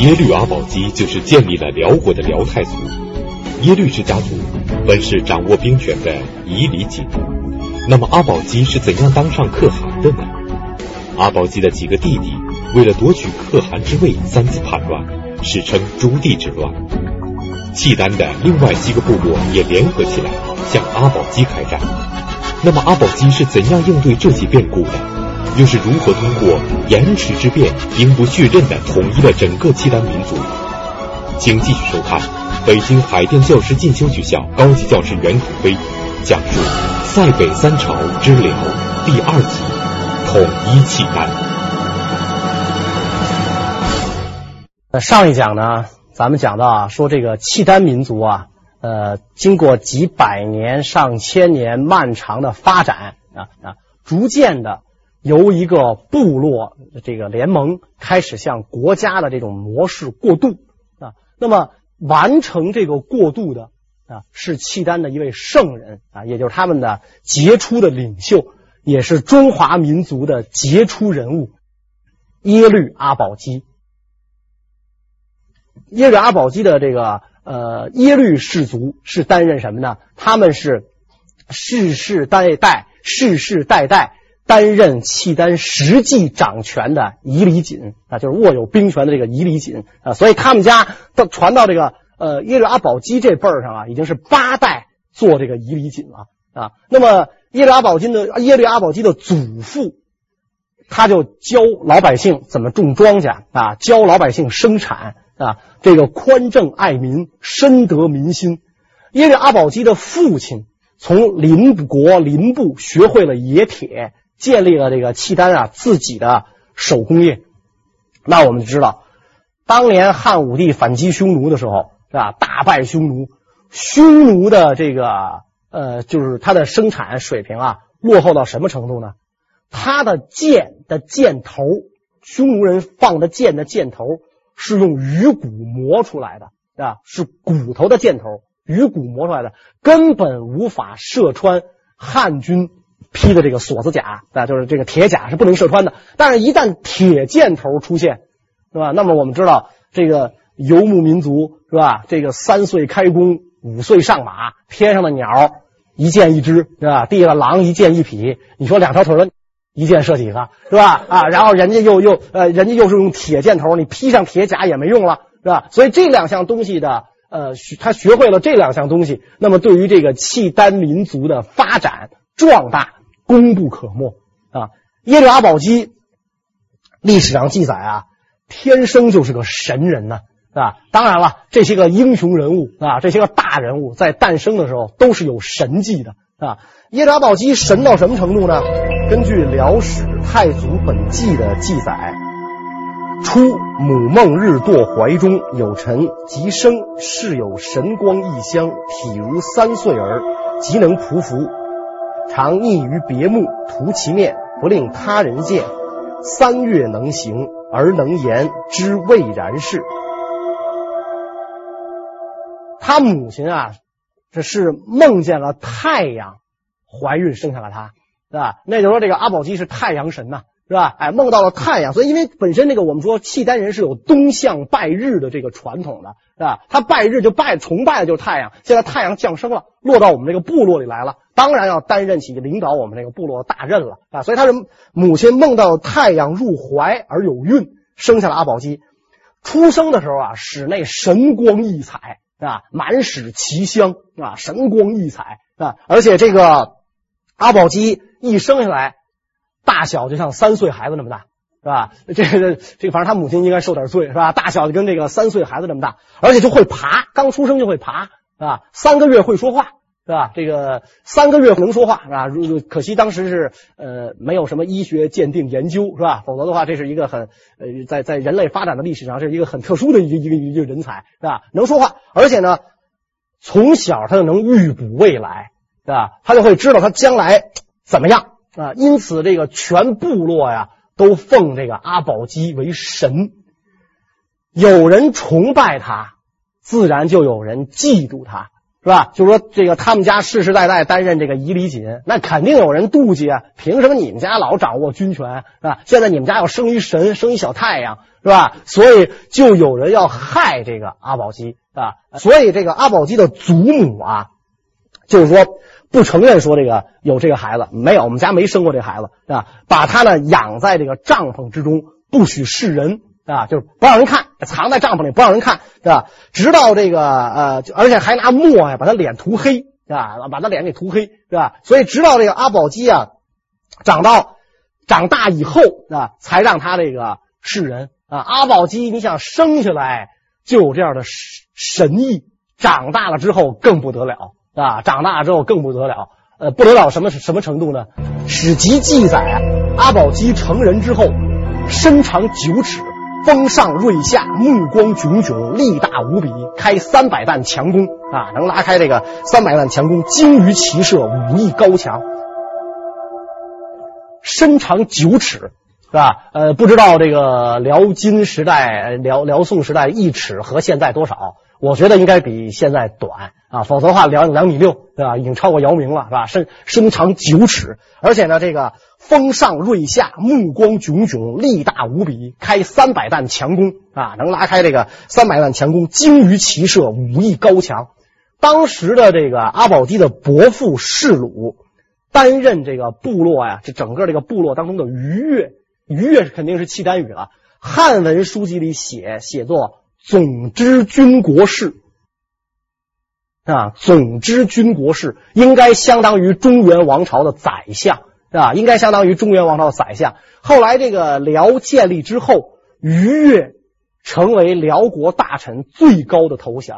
耶律阿保机就是建立了辽国的辽太祖。耶律氏家族本是掌握兵权的夷李锦，那么阿保机是怎样当上可汗的呢？阿保机的几个弟弟为了夺取可汗之位，三次叛乱，史称朱棣之乱。契丹的另外几个部落也联合起来向阿保机开战。那么阿保机是怎样应对这些变故的？又是如何通过延迟之变，兵不血刃的统一了整个契丹民族？请继续收看北京海淀教师进修学校高级教师袁腾飞讲述《塞北三朝之辽》第二集：统一契丹。那上一讲呢，咱们讲到啊，说这个契丹民族啊，呃，经过几百年、上千年漫长的发展啊啊，逐渐的由一个部落这个联盟开始向国家的这种模式过渡啊。那么完成这个过渡的啊，是契丹的一位圣人啊，也就是他们的杰出的领袖，也是中华民族的杰出人物耶律阿保机。耶律阿保机的这个呃耶律氏族是担任什么呢？他们是世世代代、世世代代担任契丹实际掌权的夷李锦啊，就是握有兵权的这个夷李锦啊，所以他们家都传到这个呃耶律阿保机这辈儿上啊，已经是八代做这个夷李锦了啊。那么耶律阿保机的耶律阿保机的祖父，他就教老百姓怎么种庄稼啊，教老百姓生产。啊，这个宽政爱民，深得民心。耶律阿保机的父亲从邻国邻部学会了冶铁，建立了这个契丹啊自己的手工业。那我们知道，当年汉武帝反击匈奴的时候，是吧？大败匈奴，匈奴的这个呃，就是它的生产水平啊，落后到什么程度呢？它的箭的箭头，匈奴人放的箭的箭头。是用鱼骨磨出来的啊，是骨头的箭头，鱼骨磨出来的，根本无法射穿汉军披的这个锁子甲啊，就是这个铁甲是不能射穿的。但是，一旦铁箭头出现，是吧？那么我们知道，这个游牧民族是吧？这个三岁开弓，五岁上马，天上的鸟一箭一只，是吧？地上的狼一箭一匹。你说两条腿的。一箭射几个是吧？啊，然后人家又又呃，人家又是用铁箭头，你披上铁甲也没用了，是吧？所以这两项东西的呃，他学会了这两项东西，那么对于这个契丹民族的发展壮大功不可没啊。耶律阿保机历史上记载啊，天生就是个神人呢，是吧？当然了，这些个英雄人物啊，这些个大人物在诞生的时候都是有神迹的啊。耶律阿保机神到什么程度呢？根据《辽史太祖本纪》的记载，初母梦日堕怀中，有臣即生，世有神光异香，体如三岁儿，即能匍匐，常匿于别墓，涂其面，不令他人见。三月能行，而能言，知未然事。他母亲啊，这是梦见了太阳怀孕生下了他。对吧？那就说这个阿保机是太阳神呐，是吧？哎，梦到了太阳，所以因为本身这个我们说契丹人是有东向拜日的这个传统的，是吧？他拜日就拜崇拜的就是太阳。现在太阳降生了，落到我们这个部落里来了，当然要担任起领导我们这个部落大任了啊！所以他是母亲梦到太阳入怀而有孕，生下了阿保机。出生的时候啊，室内神光异彩啊，满室奇香啊，神光异彩啊，而且这个阿保机。一生下来，大小就像三岁孩子那么大，是吧？这个这个，反正他母亲应该受点罪，是吧？大小就跟这个三岁孩子这么大，而且就会爬，刚出生就会爬，是吧？三个月会说话，是吧？这个三个月能说话，是吧？可惜当时是呃没有什么医学鉴定研究，是吧？否则的话，这是一个很呃在在人类发展的历史上是一个很特殊的一个一个一个人才，是吧？能说话，而且呢，从小他就能预卜未来，是吧？他就会知道他将来。怎么样啊？因此，这个全部落呀都奉这个阿保机为神。有人崇拜他，自然就有人嫉妒他，是吧？就说这个他们家世世代代担任这个夷李锦，那肯定有人妒忌啊！凭什么你们家老掌握军权，是吧？现在你们家要生一神，生一小太阳，是吧？所以就有人要害这个阿保机，是吧？所以这个阿保机的祖母啊，就是说不承认说这个有这个孩子，没有，我们家没生过这孩子，啊？把他呢养在这个帐篷之中，不许示人。啊，就是不让人看，藏在帐篷里不让人看，是吧？直到这个呃，而且还拿墨呀把他脸涂黑，啊，把他脸给涂黑，是吧？所以直到这个阿保机啊长到长大以后啊，才让他这个示人啊。阿保机，你想生下来就有这样的神意，长大了之后更不得了啊！长大之后更不得了，呃，不得了什么什么程度呢？史籍记载，阿保机成人之后，身长九尺。峰上锐下，目光炯炯，力大无比，开三百弹强弓啊，能拉开这个三百弹强弓，精于骑射，武艺高强，身长九尺，是吧？呃，不知道这个辽金时代、辽辽宋时代一尺和现在多少？我觉得应该比现在短啊，否则的话两两米六，对吧？已经超过姚明了，是吧？身身长九尺，而且呢，这个。峰上锐下，目光炯炯，力大无比，开三百弹强弓啊，能拉开这个三百弹强弓，精于骑射，武艺高强。当时的这个阿保机的伯父士鲁担任这个部落呀，这整个这个部落当中的虞越，虞越肯定是契丹语了。汉文书籍里写写作总知军国事啊，总之军国事应该相当于中原王朝的宰相。啊？应该相当于中原王朝的宰相。后来这个辽建立之后，于越成为辽国大臣最高的头衔。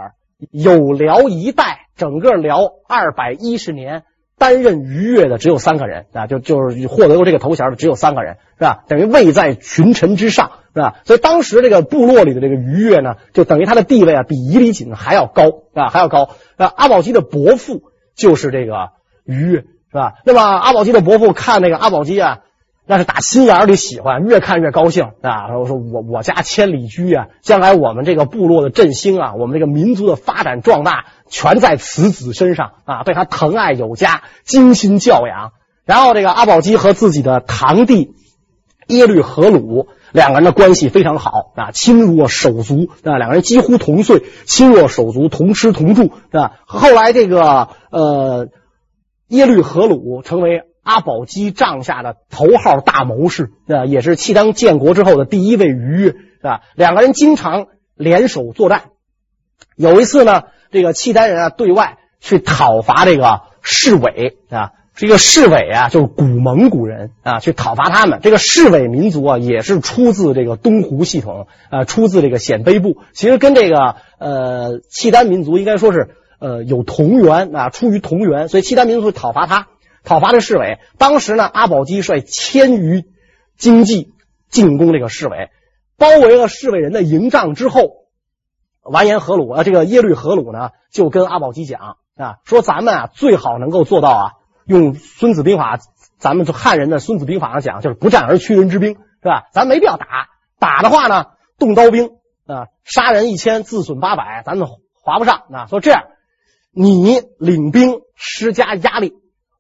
有辽一代，整个辽二百一十年担任逾越的只有三个人啊，就就是获得过这个头衔的只有三个人，是吧？等于位在群臣之上，是吧？所以当时这个部落里的这个逾越呢，就等于他的地位啊，比夷李锦还要高啊，还要高。那，阿保机的伯父就是这个逾越。是吧？那么阿保机的伯父看那个阿保机啊，那是打心眼里喜欢，越看越高兴啊。说说我我家千里驹啊，将来我们这个部落的振兴啊，我们这个民族的发展壮大，全在此子身上啊。对他疼爱有加，精心教养。然后这个阿保机和自己的堂弟耶律和鲁两个人的关系非常好啊，亲若手足啊，两个人几乎同岁，亲若手足，同吃同住啊。后来这个呃。耶律和鲁成为阿保机帐下的头号大谋士，啊，也是契丹建国之后的第一位虞越，是吧？两个人经常联手作战。有一次呢，这个契丹人啊对外去讨伐这个士纬啊，这个士纬啊就是古蒙古人啊，去讨伐他们。这个士纬民族啊也是出自这个东胡系统啊，出自这个鲜卑部，其实跟这个呃契丹民族应该说是。呃，有同源啊，出于同源，所以契丹民族讨伐他，讨伐这侍卫。当时呢，阿保机率千余精骑进攻这个侍卫，包围了侍卫人的营帐之后，完颜和鲁啊，这个耶律和鲁呢，就跟阿保机讲啊，说咱们啊，最好能够做到啊，用《孙子兵法》，咱们就汉人的《孙子兵法》上讲，就是不战而屈人之兵，是吧？咱没必要打，打的话呢，动刀兵啊，杀人一千，自损八百，咱们划不上啊。说这样。你领兵施加压力，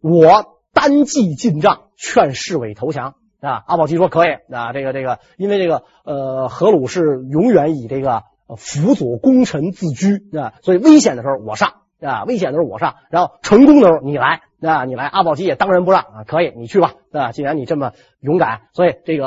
我单骑进帐劝侍卫投降啊！阿保机说可以啊，这个这个，因为这个呃，荷鲁是永远以这个辅佐功臣自居啊，所以危险的时候我上啊，危险的时候我上，然后成功的时候你来啊，你来，阿保机也当仁不让啊，可以你去吧啊，既然你这么勇敢，所以这个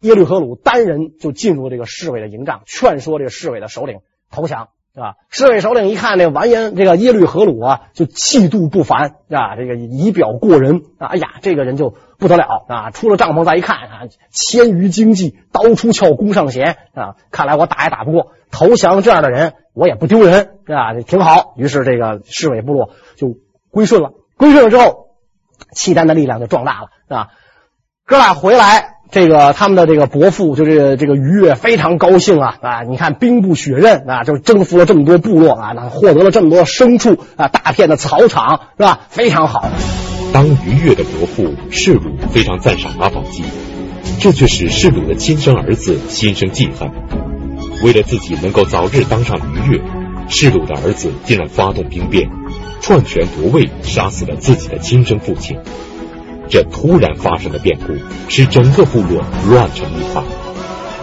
耶律和鲁单人就进入这个侍卫的营帐，劝说这个侍卫的首领投降。是吧？士纬首领一看这完颜这个耶律和鲁啊，就气度不凡啊，这个仪表过人啊，哎呀，这个人就不得了啊！出了帐篷再一看啊，千余精骑，刀出鞘，弓上弦啊！看来我打也打不过，投降这样的人，我也不丢人啊，挺好。于是这个侍卫部落就归顺了。归顺了之后，契丹的力量就壮大了啊！哥俩回来。这个他们的这个伯父就是这个于越非常高兴啊啊！你看兵不血刃啊，就征服了这么多部落啊，那获得了这么多牲畜啊，大片的草场是吧？非常好。当于越的伯父士鲁非常赞赏阿保机，这却使士鲁的亲生儿子心生记恨。为了自己能够早日当上于越，世鲁的儿子竟然发动兵变，篡权夺位，杀死了自己的亲生父亲。这突然发生的变故，使整个部落乱成一团。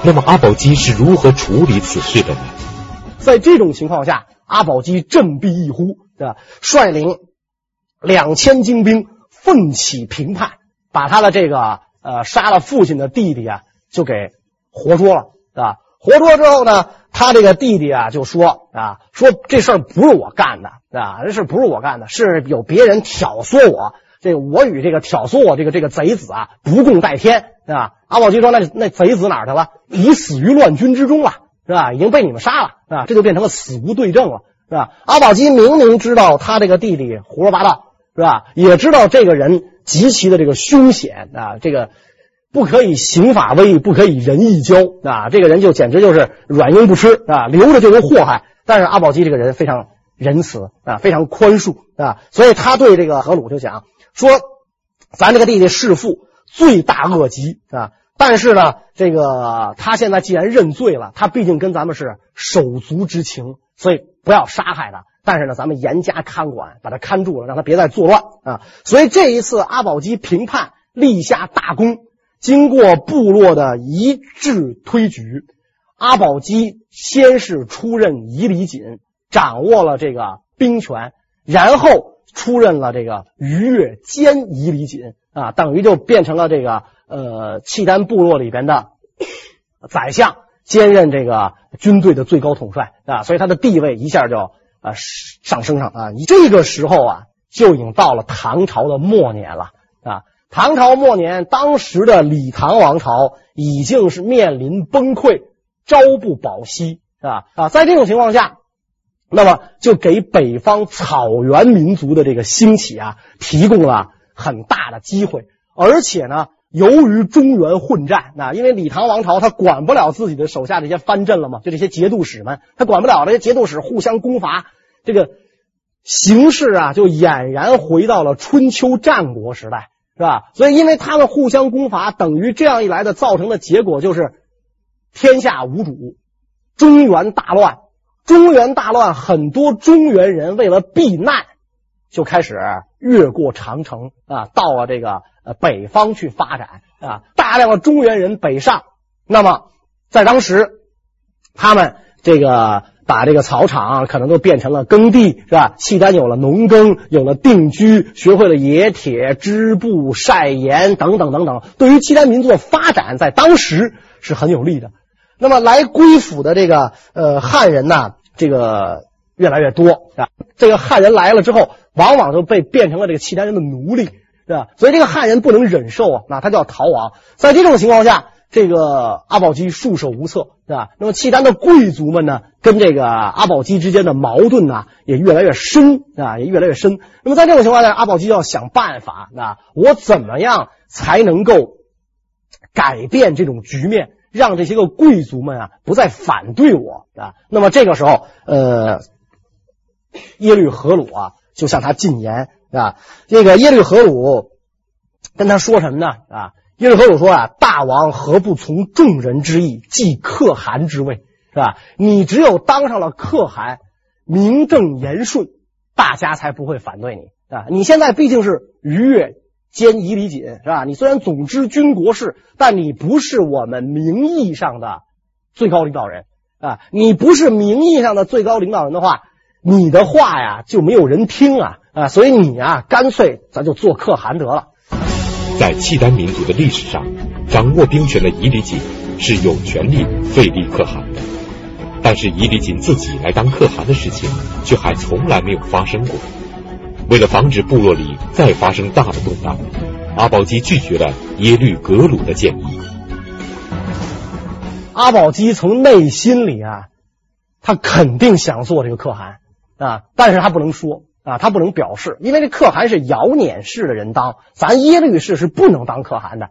那么阿保机是如何处理此事的呢？在这种情况下，阿保机振臂一呼，对吧？率领两千精兵奋起平叛，把他的这个呃杀了父亲的弟弟啊，就给活捉了，对吧？活捉之后呢，他这个弟弟啊就说啊，说这事儿不是我干的，啊？这事不是我干的，是有别人挑唆我。这我与这个挑唆我这个这个贼子啊不共戴天，对吧？阿保机说：“那那贼子哪去了？已死于乱军之中了，是吧？已经被你们杀了，啊，这就变成了死无对证了，是吧？”阿保机明明知道他这个弟弟胡说八道，是吧？也知道这个人极其的这个凶险啊，这个不可以刑法威，不可以仁义交啊，这个人就简直就是软硬不吃啊，留着就是祸害。但是阿保机这个人非常仁慈啊，非常宽恕啊，所以他对这个何鲁就讲。说，咱这个弟弟弑父，罪大恶极啊！但是呢，这个他现在既然认罪了，他毕竟跟咱们是手足之情，所以不要杀害他。但是呢，咱们严加看管，把他看住了，让他别再作乱啊！所以这一次阿保机平叛，立下大功。经过部落的一致推举，阿保机先是出任夷里锦，掌握了这个兵权，然后。出任了这个逾越兼夷里锦啊，等于就变成了这个呃契丹部落里边的 宰相，兼任这个军队的最高统帅啊，所以他的地位一下就啊上升上啊。你这个时候啊，就已经到了唐朝的末年了啊。唐朝末年，当时的李唐王朝已经是面临崩溃，朝不保夕啊啊，在这种情况下。那么就给北方草原民族的这个兴起啊，提供了很大的机会。而且呢，由于中原混战，那因为李唐王朝他管不了自己的手下这些藩镇了嘛，就这些节度使们，他管不了这些节度使互相攻伐，这个形势啊，就俨然回到了春秋战国时代，是吧？所以，因为他们互相攻伐，等于这样一来的造成的结果就是天下无主，中原大乱。中原大乱，很多中原人为了避难，就开始越过长城啊，到了这个呃北方去发展啊。大量的中原人北上，那么在当时，他们这个把这个草场可能都变成了耕地，是吧？契丹有了农耕，有了定居，学会了冶铁、织布、晒盐等等等等，对于契丹民族的发展，在当时是很有利的。那么来归附的这个呃汉人呢，这个越来越多啊。这个汉人来了之后，往往就被变成了这个契丹人的奴隶，是吧？所以这个汉人不能忍受啊，那他就要逃亡。在这种情况下，这个阿保机束手无策，是吧？那么契丹的贵族们呢，跟这个阿保机之间的矛盾呢，也越来越深啊，也越来越深。那么在这种情况下，阿保机要想办法啊，我怎么样才能够改变这种局面？让这些个贵族们啊不再反对我啊，那么这个时候，呃，耶律何鲁啊就向他进言啊，这个耶律何鲁跟他说什么呢啊？耶律何鲁说啊，大王何不从众人之意，继可汗之位，是吧？你只有当上了可汗，名正言顺，大家才不会反对你啊。你现在毕竟是逾越。兼夷里锦是吧？你虽然总知军国事，但你不是我们名义上的最高领导人啊！你不是名义上的最高领导人的话，你的话呀就没有人听啊啊！所以你啊，干脆咱就做可汗得了。在契丹民族的历史上，掌握兵权的夷里锦是有权利废立可汗的，但是夷里锦自己来当可汗的事情却还从来没有发生过。为了防止部落里再发生大的动荡，阿保机拒绝了耶律格鲁的建议。阿保机从内心里啊，他肯定想做这个可汗啊，但是他不能说啊，他不能表示，因为这可汗是遥辇氏的人当，咱耶律氏是不能当可汗的。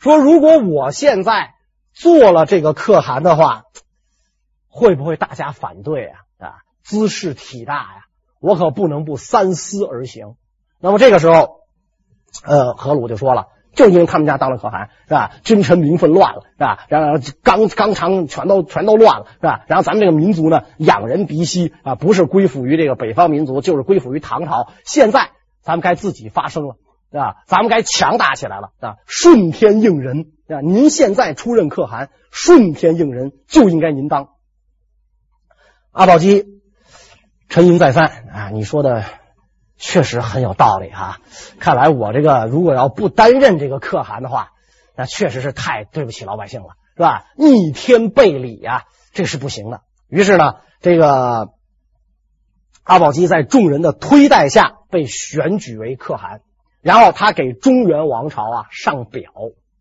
说如果我现在做了这个可汗的话，会不会大家反对啊？啊，兹事体大呀。我可不能不三思而行。那么这个时候，呃，何鲁就说了：“就因为他们家当了可汗，是吧？君臣名分乱了，是吧？然后纲纲常全都全都乱了，是吧？然后咱们这个民族呢，仰人鼻息啊，不是归附于这个北方民族，就是归附于唐朝。现在咱们该自己发声了，是吧？咱们该强大起来了，啊，顺天应人，啊，您现在出任可汗，顺天应人就应该您当。阿保机沉吟再三，啊，你说的。确实很有道理、啊，看来我这个如果要不担任这个可汗的话，那确实是太对不起老百姓了，是吧？逆天背礼呀、啊，这是不行的。于是呢，这个阿保机在众人的推戴下被选举为可汗，然后他给中原王朝啊上表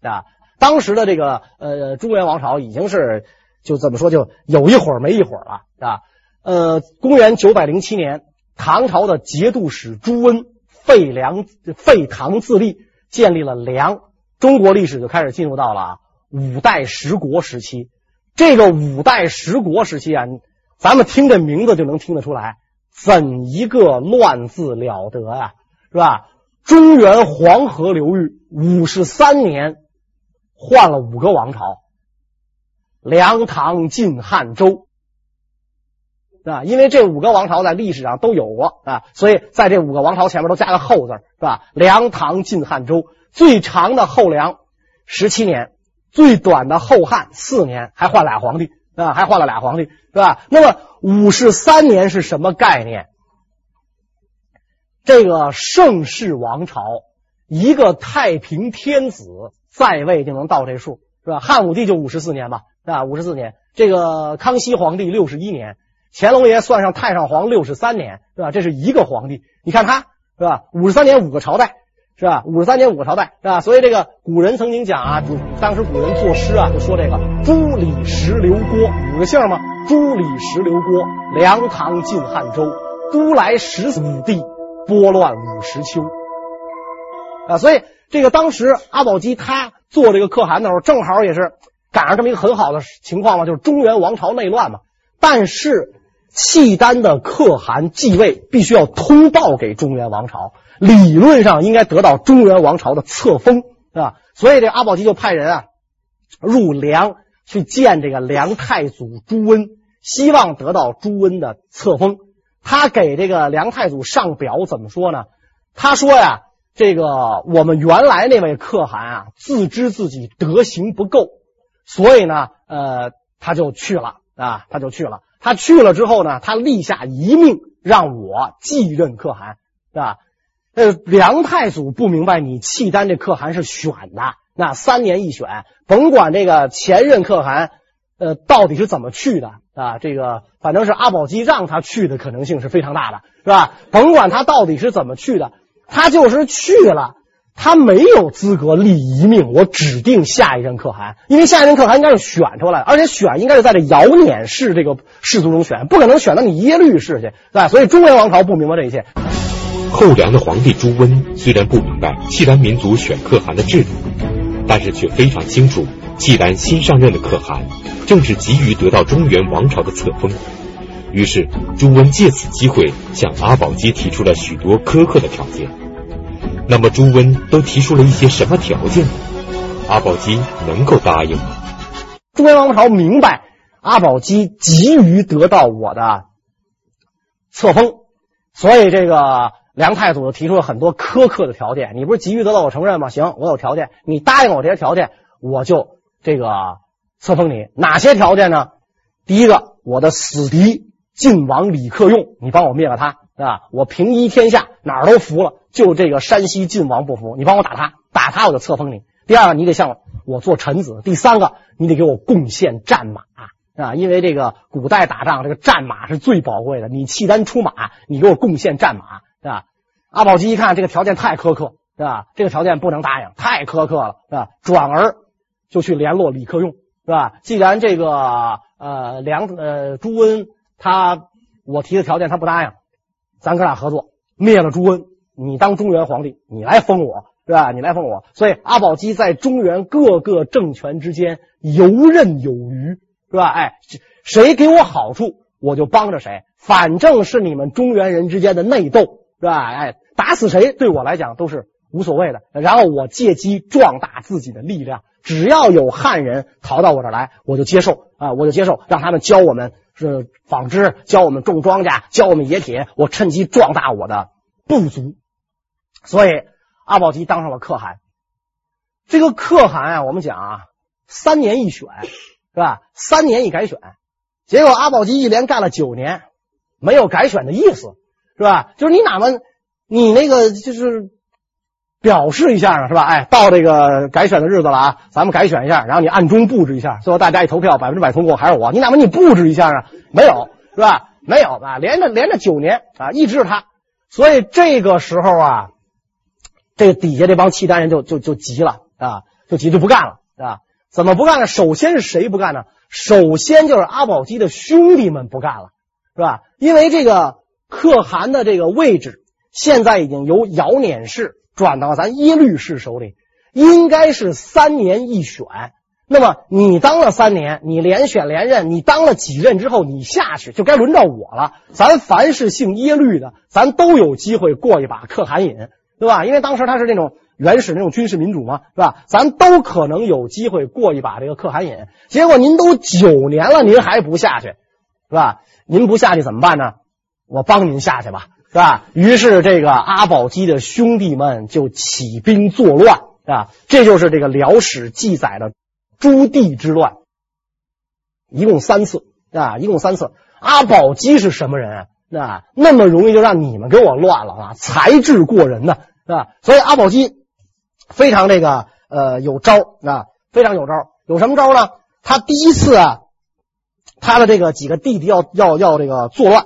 啊。当时的这个呃中原王朝已经是就怎么说就有一会儿没一会儿了，是吧？呃，公元九百零七年。唐朝的节度使朱温废梁废唐自立，建立了梁。中国历史就开始进入到了五代十国时期。这个五代十国时期啊，咱们听这名字就能听得出来，怎一个乱字了得呀、啊，是吧？中原黄河流域五十三年换了五个王朝，梁、唐、晋、汉、周。啊，因为这五个王朝在历史上都有过啊，所以在这五个王朝前面都加个后字，是吧？梁、唐、晋、汉、周，最长的后梁十七年，最短的后汉四年，还换俩皇帝啊，还换了俩皇帝，是吧？那么五十三年是什么概念？这个盛世王朝，一个太平天子在位就能到这数，是吧？汉武帝就五十四年吧，啊，五十四年。这个康熙皇帝六十一年。乾隆爷算上太上皇六十三年，是吧？这是一个皇帝，你看他是吧？五十三年五个朝代，是吧？五十三年五个朝代，是吧？所以这个古人曾经讲啊，当时古人作诗啊，就说这个朱李石刘郭五个姓嘛，朱李石刘郭，梁唐晋汉周，都来十五帝，拨乱五十秋啊。所以这个当时阿保机他做这个可汗的时候，正好也是赶上这么一个很好的情况嘛，就是中原王朝内乱嘛，但是。契丹的可汗继位必须要通报给中原王朝，理论上应该得到中原王朝的册封，是吧？所以这阿保机就派人啊入梁去见这个梁太祖朱温，希望得到朱温的册封。他给这个梁太祖上表怎么说呢？他说呀，这个我们原来那位可汗啊，自知自己德行不够，所以呢，呃，他就去了啊，他就去了。他去了之后呢，他立下遗命，让我继任可汗，是吧？呃，梁太祖不明白，你契丹这可汗是选的，那三年一选，甭管这个前任可汗，呃，到底是怎么去的啊？这个反正是阿保机让他去的可能性是非常大的，是吧？甭管他到底是怎么去的，他就是去了。他没有资格立遗命，我指定下一任可汗，因为下一任可汗应该是选出来的，而且选应该是在这遥辇氏这个氏族中选，不可能选到你耶律氏去，对？所以中原王朝不明白这一切。后梁的皇帝朱温虽然不明白契丹民族选可汗的制度，但是却非常清楚，契丹新上任的可汗正是急于得到中原王朝的册封，于是朱温借此机会向阿保机提出了许多苛刻的条件。那么朱温都提出了一些什么条件？阿保机能够答应吗？中原王朝明白阿保机急于得到我的册封，所以这个梁太祖提出了很多苛刻的条件。你不是急于得到我承认吗？行，我有条件，你答应我这些条件，我就这个册封你。哪些条件呢？第一个，我的死敌晋王李克用，你帮我灭了他。啊！我平一天下，哪儿都服了，就这个山西晋王不服，你帮我打他，打他我就册封你。第二个，你得向我做臣子。第三个，你得给我贡献战马啊！因为这个古代打仗，这个战马是最宝贵的。你契丹出马，你给我贡献战马，是吧？阿保机一看这个条件太苛刻，是吧？这个条件不能答应，太苛刻了，是吧？转而就去联络李克用，是吧？既然这个呃梁呃朱温他我提的条件他不答应。咱哥俩合作，灭了朱温，你当中原皇帝，你来封我，是吧？你来封我。所以阿保机在中原各个政权之间游刃有余，是吧？哎，谁给我好处，我就帮着谁。反正是你们中原人之间的内斗，是吧？哎，打死谁对我来讲都是无所谓的。然后我借机壮大自己的力量，只要有汉人逃到我这来，我就接受啊，我就接受，让他们教我们是纺织，教我们种庄稼，教我们冶铁，我趁机壮大我的部族。所以阿保机当上了可汗。这个可汗啊，我们讲啊，三年一选，是吧？三年一改选，结果阿保机一连干了九年，没有改选的意思，是吧？就是你哪么你那个就是表示一下啊，是吧？哎，到这个改选的日子了啊，咱们改选一下，然后你暗中布置一下，最后大家一投票，百分之百通过还是我，你哪怕你布置一下啊？没有，是吧？没有啊，连着连着九年啊，一直是他，所以这个时候啊，这个底下这帮契丹人就就就急了。啊，就急就不干了，啊，怎么不干呢？首先是谁不干呢？首先就是阿保机的兄弟们不干了，是吧？因为这个可汗的这个位置现在已经由遥辇氏转到咱耶律氏手里，应该是三年一选。那么你当了三年，你连选连任，你当了几任之后，你下去就该轮到我了。咱凡是姓耶律的，咱都有机会过一把可汗瘾，对吧？因为当时他是那种。原始那种军事民主嘛，是吧？咱都可能有机会过一把这个可汗瘾。结果您都九年了，您还不下去，是吧？您不下去怎么办呢？我帮您下去吧，是吧？于是这个阿保机的兄弟们就起兵作乱，啊，这就是这个辽史记载的朱棣之乱，一共三次啊，一共三次。阿保机是什么人啊？那么容易就让你们给我乱了啊？才智过人呢，是吧？所以阿保机。非常这个呃有招啊，非常有招。有什么招呢？他第一次啊，他的这个几个弟弟要要要这个作乱，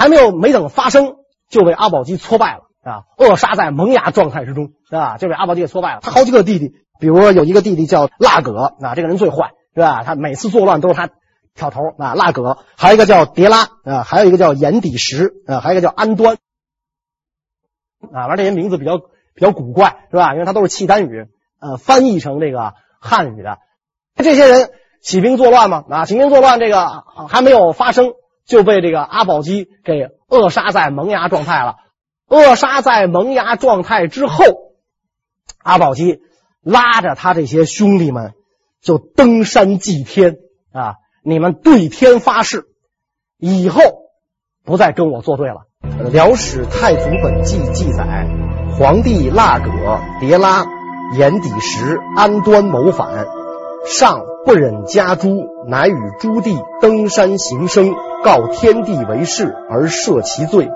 还没有没等发生，就被阿保机挫败了啊，扼杀在萌芽状态之中啊，就被阿保机给挫败了。他好几个弟弟，比如说有一个弟弟叫腊葛啊，这个人最坏是吧？他每次作乱都是他挑头啊，腊葛。还有一个叫迭拉啊，还有一个叫眼底石啊，还有一个叫安端啊，完这些名字比较。比较古怪是吧？因为它都是契丹语，呃，翻译成这个汉语的。这些人起兵作乱嘛，啊，起兵作乱，这个还没有发生，就被这个阿保机给扼杀在萌芽状态了。扼杀在萌芽状态之后，阿保机拉着他这些兄弟们就登山祭天啊！你们对天发誓，以后不再跟我作对了。《辽史太祖本纪》记载。皇帝腊葛、迭拉、眼底石、安端谋反，上不忍加诛，乃与朱棣登山行生，告天地为誓而赦其罪。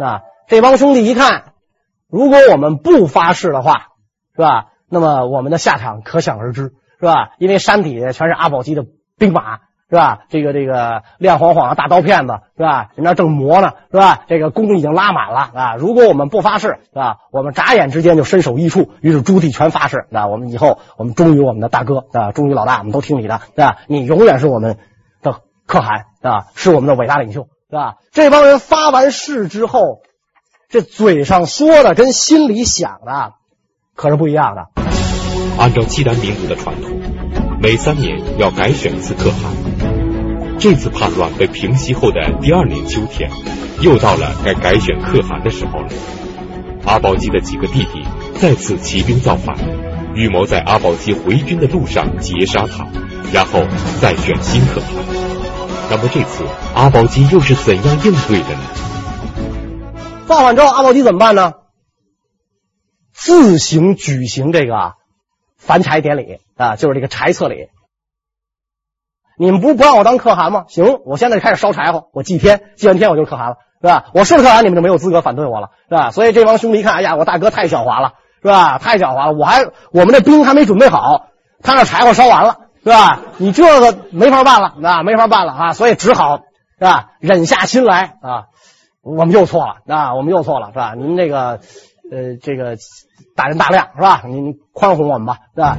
啊，这帮兄弟一看，如果我们不发誓的话，是吧？那么我们的下场可想而知，是吧？因为山底下全是阿保机的兵马。是吧？这个这个亮晃晃的大刀片子，是吧？人家正磨呢，是吧？这个弓已经拉满了啊！如果我们不发誓，是吧？我们眨眼之间就身首异处。于是朱棣全发誓，啊，我们以后我们忠于我们的大哥，啊，忠于老大，我们都听你的，是吧？你永远是我们的可汗，啊，是我们的伟大领袖，是吧？这帮人发完誓之后，这嘴上说的跟心里想的可是不一样的。按照契丹民族的传统，每三年要改选一次可汗。这次叛乱被平息后的第二年秋天，又到了该改选可汗的时候了。阿保机的几个弟弟再次起兵造反，预谋在阿保机回军的路上截杀他，然后再选新可汗。那么这次阿保机又是怎样应对的呢？造反之后，阿保机怎么办呢？自行举行这个凡柴典礼啊，就是这个柴册礼。你们不不让我当可汗吗？行，我现在就开始烧柴火，我祭天，祭完天我就可汗了，是吧？我是可汗，你们就没有资格反对我了，是吧？所以这帮兄弟一看，哎呀，我大哥太狡猾了，是吧？太狡猾了，我还我们这兵还没准备好，他那柴火烧完了，是吧？你这个没法办了，那，没法办了啊！所以只好是吧，忍下心来啊，我们又错了啊，我们又错了，是吧？您这个呃，这个大人大量是吧？您宽宏我们吧，是吧？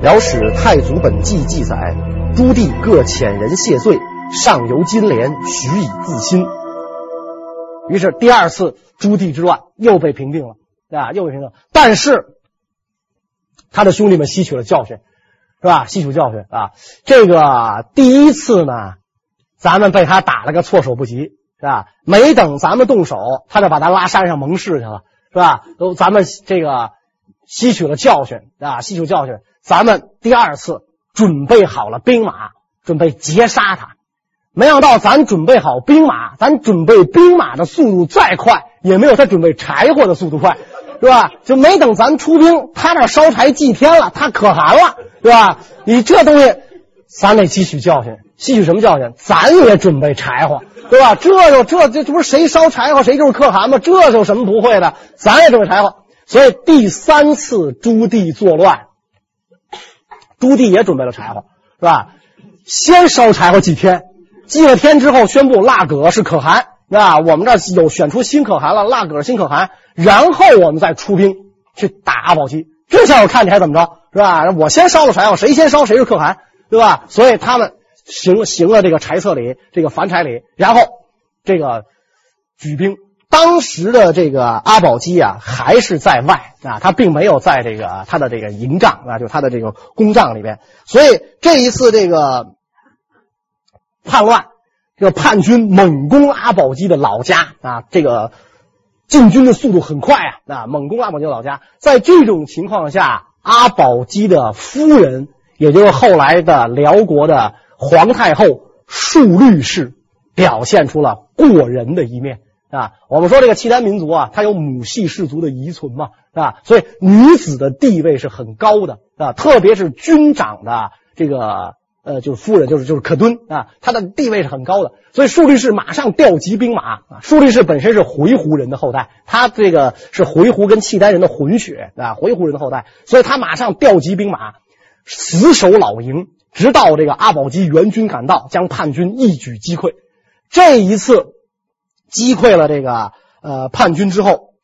《辽史太祖本纪》记载。朱棣各遣人谢罪，上游金莲，许以自新。于是第二次朱棣之乱又被平定了，啊，又被平定了。但是他的兄弟们吸取了教训，是吧？吸取教训啊，这个第一次呢，咱们被他打了个措手不及，是吧？没等咱们动手，他就把他拉山上盟誓去了。是吧？都咱们这个吸取了教训啊，吸取教训，咱们第二次准备好了兵马，准备截杀他。没想到咱准备好兵马，咱准备兵马的速度再快，也没有他准备柴火的速度快，是吧？就没等咱出兵，他那烧柴祭天了，他可汗了，是吧？你这东西，咱得吸取教训，吸取什么教训？咱也准备柴火，对吧？这就这这这不是谁烧柴火谁就是可汗吗？这有什么不会的？咱也准备柴火。所以第三次朱棣作乱，朱棣也准备了柴火，是吧？先烧柴火祭天。祭了天之后，宣布腊葛是可汗，那我们这有选出新可汗了，腊葛新可汗，然后我们再出兵去打阿保机。这下我看你还怎么着，是吧？我先烧了柴火，谁先烧谁是可汗，对吧？所以他们行行了这个柴册礼，这个凡柴礼，然后这个举兵。当时的这个阿保机啊，还是在外啊，他并没有在这个他的这个营帐啊，就他的这个公帐里边。所以这一次这个。叛乱，这个叛军猛攻阿保机的老家啊，这个进军的速度很快啊，啊，猛攻阿保机的老家。在这种情况下，阿保机的夫人，也就是后来的辽国的皇太后述律氏，表现出了过人的一面啊。我们说这个契丹民族啊，它有母系氏族的遗存嘛，啊，所以女子的地位是很高的啊，特别是军长的这个。呃，就是夫人，就是就是可敦啊，他的地位是很高的，所以述律氏马上调集兵马啊。述律氏本身是回鹘人的后代，他这个是回鹘跟契丹人的混血啊，回鹘人的后代，所以他马上调集兵马，死守老营，直到这个阿保机援军赶到，将叛军一举击溃。这一次击溃了这个呃叛军之后，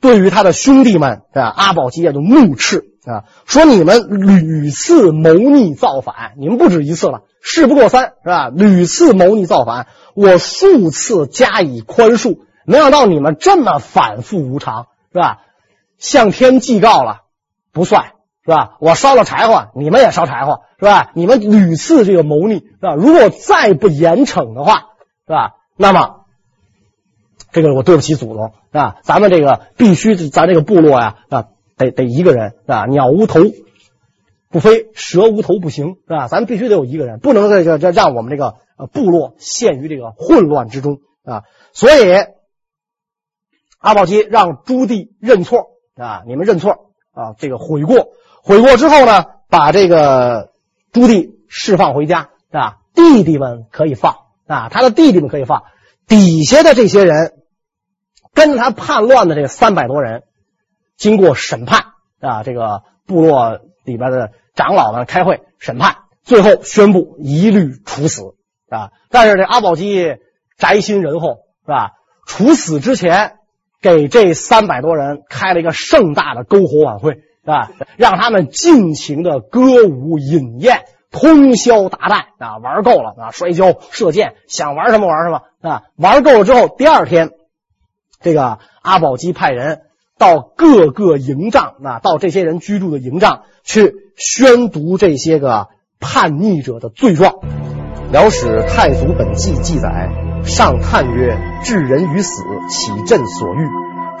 对于他的兄弟们啊，阿保机也就怒斥。啊，说你们屡次谋逆造反，你们不止一次了，事不过三，是吧？屡次谋逆造反，我数次加以宽恕，没想到你们这么反复无常，是吧？向天祭告了，不算，是吧？我烧了柴火，你们也烧柴火，是吧？你们屡次这个谋逆，是吧？如果再不严惩的话，是吧？那么这个我对不起祖宗，啊？咱们这个必须，咱这个部落呀，啊。得得一个人啊？鸟无头不飞，蛇无头不行是吧？咱必须得有一个人，不能这个让我们这个呃部落陷于这个混乱之中啊！所以阿保机让朱棣认错啊，你们认错啊，这个悔过，悔过之后呢，把这个朱棣释放回家啊，弟弟们可以放啊，他的弟弟们可以放，底下的这些人跟着他叛乱的这个三百多人。经过审判啊，这个部落里边的长老们开会审判，最后宣布一律处死啊。但是这阿保机宅心仁厚是吧？处死之前，给这三百多人开了一个盛大的篝火晚会啊，让他们尽情的歌舞饮宴，通宵达旦啊，玩够了啊，摔跤、射箭，想玩什么玩什么啊。玩够了之后，第二天，这个阿保机派人。到各个营帐啊，到这些人居住的营帐去宣读这些个叛逆者的罪状。《辽史太祖本纪》记载：上叹曰：“置人于死，岂朕所欲？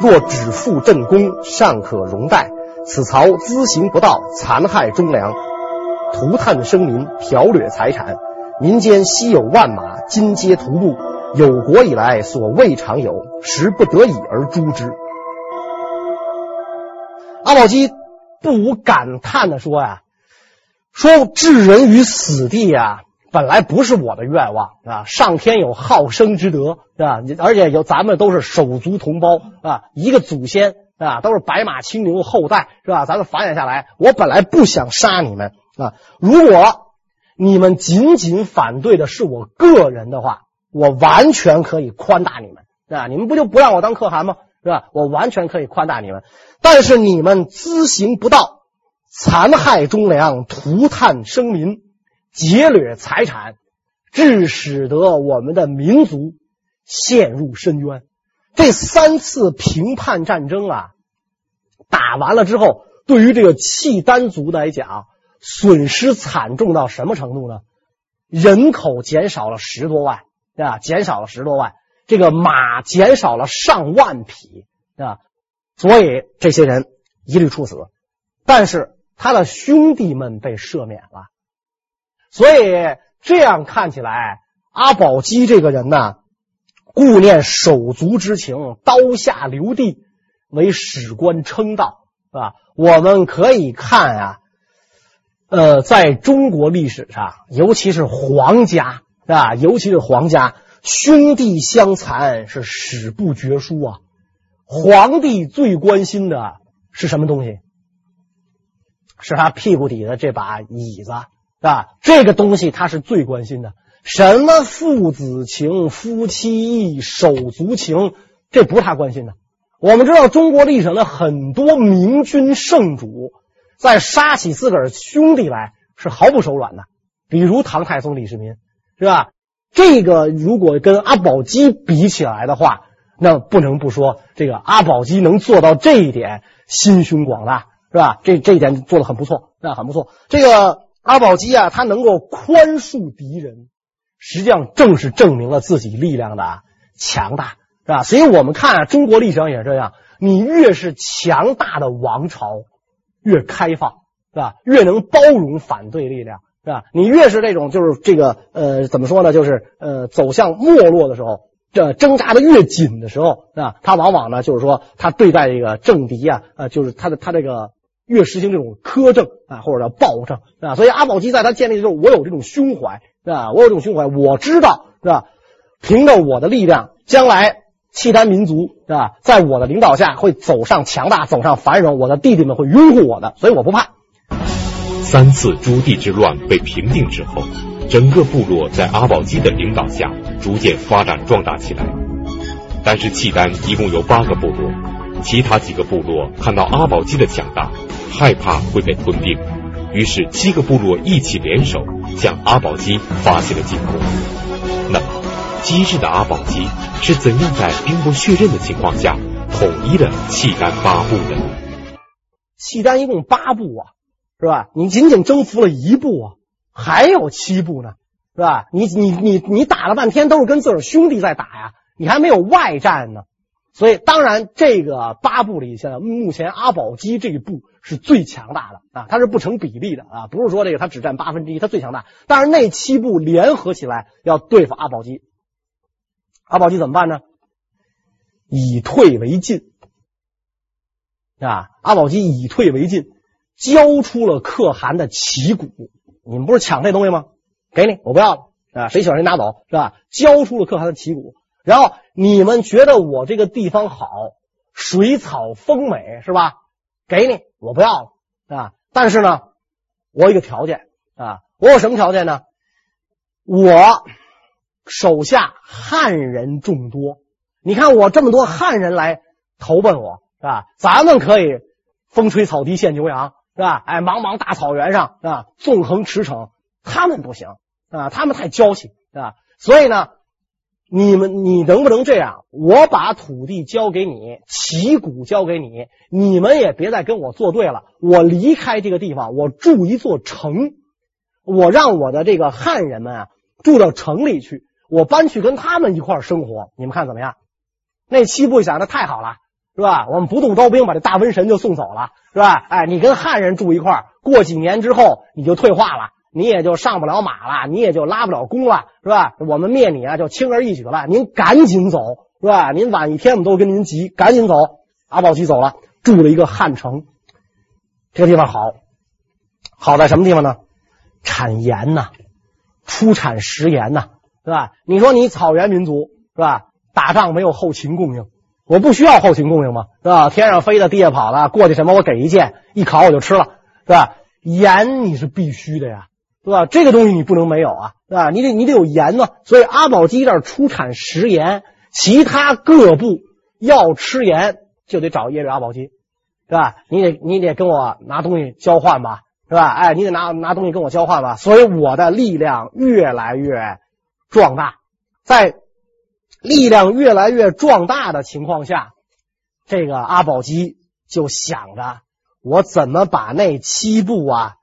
若只负朕功，尚可容待。此曹咨行不道，残害忠良，涂炭生民，剽掠财产。民间稀有万马，今皆徒步。有国以来，所未尝有，实不得已而诛之。”阿保机不无感叹地说呀：“说置人于死地呀，本来不是我的愿望啊。上天有好生之德啊，而且有咱们都是手足同胞啊，一个祖先啊，都是白马青牛后代是吧？咱们繁衍下来，我本来不想杀你们啊。如果你们仅仅反对的是我个人的话，我完全可以宽大你们啊。你们不就不让我当可汗吗？是吧？我完全可以宽大你们。”但是你们咨行不道，残害忠良，涂炭生民，劫掠财产，致使得我们的民族陷入深渊。这三次平叛战争啊，打完了之后，对于这个契丹族来讲，损失惨重到什么程度呢？人口减少了十多万，啊，减少了十多万，这个马减少了上万匹，啊。所以这些人一律处死。但是他的兄弟们被赦免了，所以这样看起来，阿保机这个人呢，顾念手足之情，刀下留地，为史官称道，是吧？我们可以看啊，呃，在中国历史上，尤其是皇家，是吧？尤其是皇家，兄弟相残是史不绝书啊。皇帝最关心的是什么东西？是他屁股底下这把椅子，是吧？这个东西他是最关心的。什么父子情、夫妻义、手足情，这不是他关心的。我们知道，中国历史上的很多明君圣主，在杀起自个儿兄弟来是毫不手软的。比如唐太宗李世民，是吧？这个如果跟阿保机比起来的话，那不能不说，这个阿保机能做到这一点，心胸广大。是吧？这这一点做的很不错，那很不错。这个阿保机啊，他能够宽恕敌人，实际上正是证明了自己力量的强大，是吧？所以我们看啊，中国历史上也是这样，你越是强大的王朝，越开放，是吧？越能包容反对力量，是吧？你越是这种就是这个呃，怎么说呢？就是呃，走向没落的时候。这挣扎的越紧的时候啊，他往往呢，就是说他对待这个政敌啊，呃，就是他的他这个越实行这种苛政啊，或者叫暴政啊。所以阿保机在他建立的时候，我有这种胸怀啊，我有这种胸怀，我知道是吧？凭着我的力量，将来契丹民族是吧，在我的领导下会走上强大，走上繁荣，我的弟弟们会拥护我的，所以我不怕。三次朱棣之乱被平定之后，整个部落在阿保机的领导下逐渐发展壮大起来。但是契丹一共有八个部落，其他几个部落看到阿保机的强大，害怕会被吞并，于是七个部落一起联手向阿保机发起了进攻。那么，机智的阿保机是怎样在兵不血刃的情况下统一了契丹八部的？契丹一共八部啊，是吧？你仅仅征服了一步啊。还有七步呢，是吧？你你你你打了半天都是跟自个儿兄弟在打呀，你还没有外战呢。所以当然，这个八部里，现在目前阿保机这一部是最强大的啊，它是不成比例的啊，不是说这个它只占八分之一，它最强大。但是那七部联合起来要对付阿保机，阿保机怎么办呢？以退为进啊！阿保机以退为进，交出了可汗的旗鼓。你们不是抢这东西吗？给你，我不要了啊！谁喜欢谁拿走，是吧？交出了可汗的旗鼓，然后你们觉得我这个地方好，水草丰美，是吧？给你，我不要了啊！但是呢，我有一个条件啊，我有什么条件呢？我手下汉人众多，你看我这么多汉人来投奔我，是吧？咱们可以风吹草低见牛羊。是吧？哎，茫茫大草原上啊，纵横驰骋，他们不行啊，他们太娇气啊。所以呢，你们你能不能这样？我把土地交给你，旗鼓交给你，你们也别再跟我作对了。我离开这个地方，我住一座城，我让我的这个汉人们啊住到城里去，我搬去跟他们一块生活。你们看怎么样？那七部想的太好了。是吧？我们不动刀兵，把这大瘟神就送走了，是吧？哎，你跟汉人住一块，过几年之后你就退化了，你也就上不了马了，你也就拉不了弓了，是吧？我们灭你啊，就轻而易举了。您赶紧走，是吧？您晚一天，我们都跟您急，赶紧走。阿保机走了，住了一个汉城，这个地方好，好在什么地方呢？产盐呐，出产食盐呐，是吧？你说你草原民族是吧？打仗没有后勤供应。我不需要后勤供应吗？是吧？天上飞的，地下跑的，过去什么我给一件，一烤我就吃了，是吧？盐你是必须的呀，是吧？这个东西你不能没有啊，是吧？你得你得有盐呢。所以阿保机这儿出产食盐，其他各部要吃盐就得找耶律阿保机，是吧？你得你得跟我拿东西交换吧，是吧？哎，你得拿拿东西跟我交换吧。所以我的力量越来越壮大，在。力量越来越壮大的情况下，这个阿保机就想着我怎么把那七部啊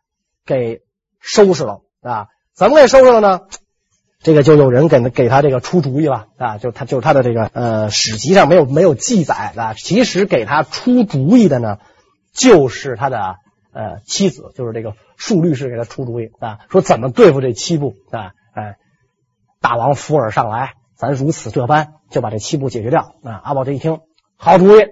给收拾了啊？怎么给收拾了呢？这个就有人给给他这个出主意了啊，就他就是他的这个呃史籍上没有没有记载啊，其实给他出主意的呢，就是他的呃妻子，就是这个庶律氏给他出主意啊，说怎么对付这七部啊，哎，大王扶耳上来，咱如此这般就把这七部解决掉啊。阿宝这一听，好主意，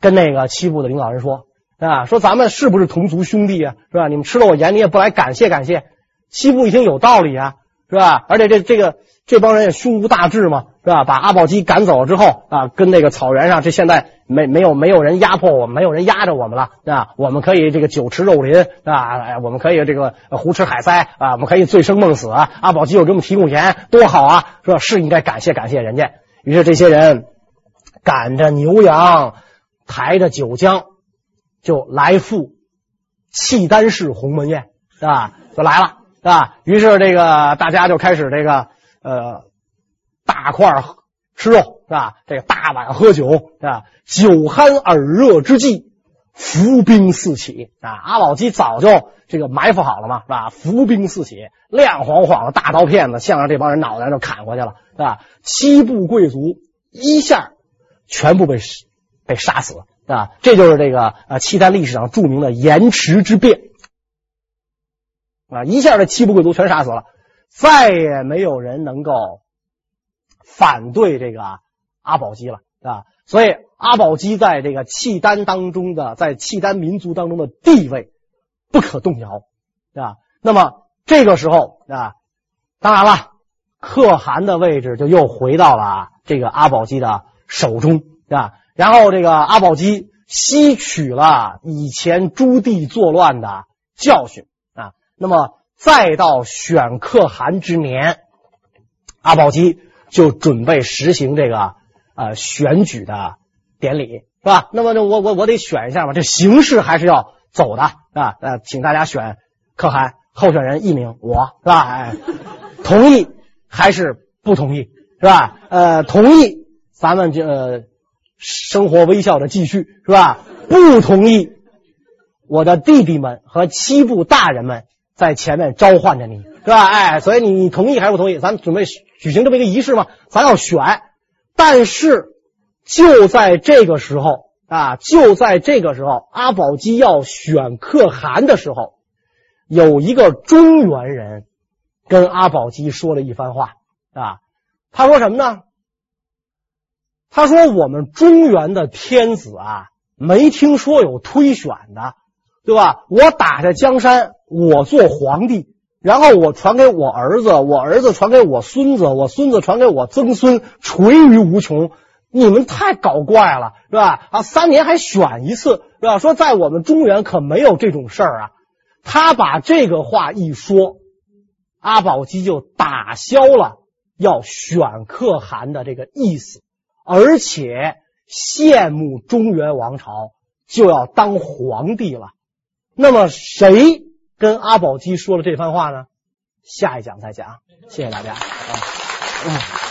跟那个七部的领导人说啊，说咱们是不是同族兄弟啊，是吧？你们吃了我盐，你也不来感谢感谢。七部一听有道理啊。是吧？而且这这个这帮人也胸无大志嘛，是吧？把阿保机赶走了之后啊，跟那个草原上，这现在没没有没有人压迫我们，没有人压着我们了啊，我们可以这个酒池肉林啊，我们可以这个胡吃海塞啊，我们可以醉生梦死。阿保机又这么提供钱，多好啊！是吧？是应该感谢感谢人家。于是这些人赶着牛羊，抬着酒浆，就来赴契丹氏鸿门宴，是吧？就来了。啊，于是这个大家就开始这个呃大块吃肉是吧？这个大碗喝酒是吧？酒酣耳热之际，伏兵四起啊！阿保机早就这个埋伏好了嘛，是吧？伏兵四起，亮晃晃的大刀片子向着这帮人脑袋上就砍过去了，是吧？七部贵族一下全部被被杀死啊！这就是这个呃契丹历史上著名的盐池之变。啊！一下这七部贵族全杀死了，再也没有人能够反对这个阿保机了啊！所以阿保机在这个契丹当中的，在契丹民族当中的地位不可动摇啊。那么这个时候啊，当然了，可汗的位置就又回到了这个阿保机的手中啊。然后这个阿保机吸取了以前朱棣作乱的教训。那么，再到选可汗之年，阿保机就准备实行这个呃选举的典礼，是吧？那么，我我我得选一下嘛，这形式还是要走的啊。呃，请大家选可汗候选人一名，我是吧？哎，同意还是不同意，是吧？呃，同意，咱们就、呃、生活微笑的继续，是吧？不同意，我的弟弟们和七部大人们。在前面召唤着你，是吧？哎，所以你你同意还是不同意？咱准备举行这么一个仪式吗？咱要选，但是就在这个时候啊，就在这个时候，阿保机要选可汗的时候，有一个中原人跟阿保机说了一番话啊。他说什么呢？他说我们中原的天子啊，没听说有推选的。对吧？我打下江山，我做皇帝，然后我传给我儿子，我儿子传给我孙子，我孙子传给我曾孙，垂于无穷。你们太搞怪了，是吧？啊，三年还选一次，是吧？说在我们中原可没有这种事儿啊。他把这个话一说，阿保机就打消了要选可汗的这个意思，而且羡慕中原王朝就要当皇帝了。那么谁跟阿保机说了这番话呢？下一讲再讲。谢谢大家。啊嗯